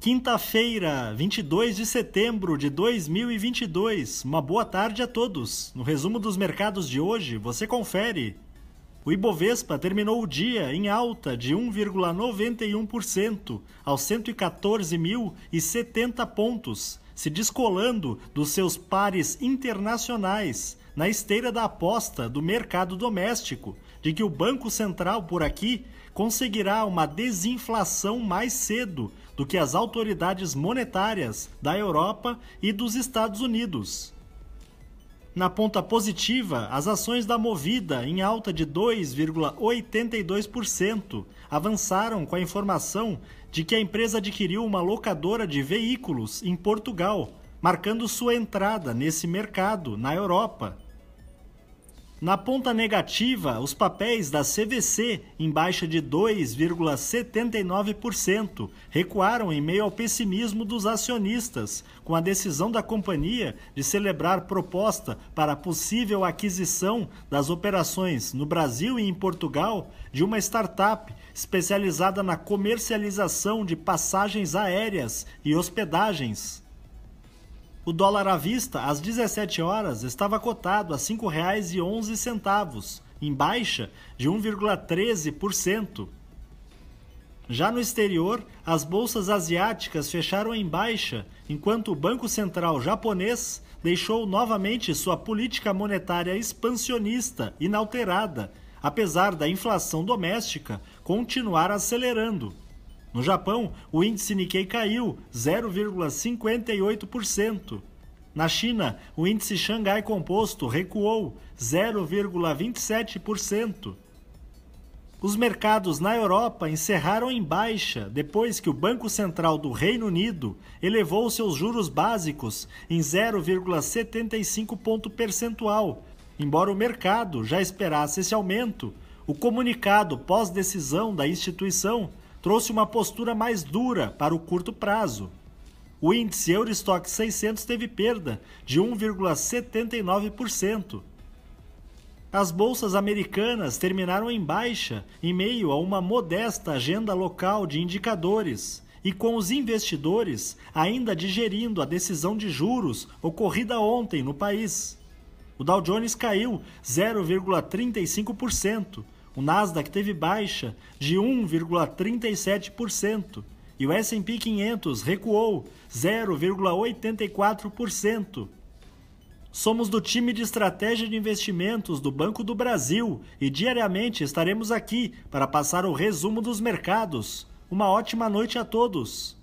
Quinta-feira, 22 de setembro de 2022. Uma boa tarde a todos. No resumo dos mercados de hoje, você confere. O Ibovespa terminou o dia em alta de 1,91% aos 114.070 pontos, se descolando dos seus pares internacionais na esteira da aposta do mercado doméstico de que o Banco Central por aqui conseguirá uma desinflação mais cedo do que as autoridades monetárias da Europa e dos Estados Unidos. Na ponta positiva, as ações da Movida, em alta de 2,82%, avançaram com a informação de que a empresa adquiriu uma locadora de veículos em Portugal, marcando sua entrada nesse mercado na Europa. Na ponta negativa, os papéis da CVC, em baixa de 2,79%, recuaram em meio ao pessimismo dos acionistas, com a decisão da companhia de celebrar proposta para possível aquisição das operações no Brasil e em Portugal de uma startup especializada na comercialização de passagens aéreas e hospedagens. O dólar à vista, às 17 horas, estava cotado a R$ 5,11, em baixa de 1,13%. Já no exterior, as bolsas asiáticas fecharam em baixa, enquanto o Banco Central japonês deixou novamente sua política monetária expansionista inalterada, apesar da inflação doméstica continuar acelerando. No Japão, o índice Nikkei caiu 0,58%. Na China, o índice Xangai Composto recuou 0,27%. Os mercados na Europa encerraram em baixa depois que o Banco Central do Reino Unido elevou seus juros básicos em 0,75 ponto percentual. Embora o mercado já esperasse esse aumento, o comunicado pós-decisão da instituição trouxe uma postura mais dura para o curto prazo. O índice Eurostock 600 teve perda de 1,79%. As bolsas americanas terminaram em baixa em meio a uma modesta agenda local de indicadores e com os investidores ainda digerindo a decisão de juros ocorrida ontem no país. O Dow Jones caiu 0,35%, o Nasdaq teve baixa de 1,37% e o S&P 500 recuou 0,84%. Somos do time de estratégia de investimentos do Banco do Brasil e diariamente estaremos aqui para passar o resumo dos mercados. Uma ótima noite a todos.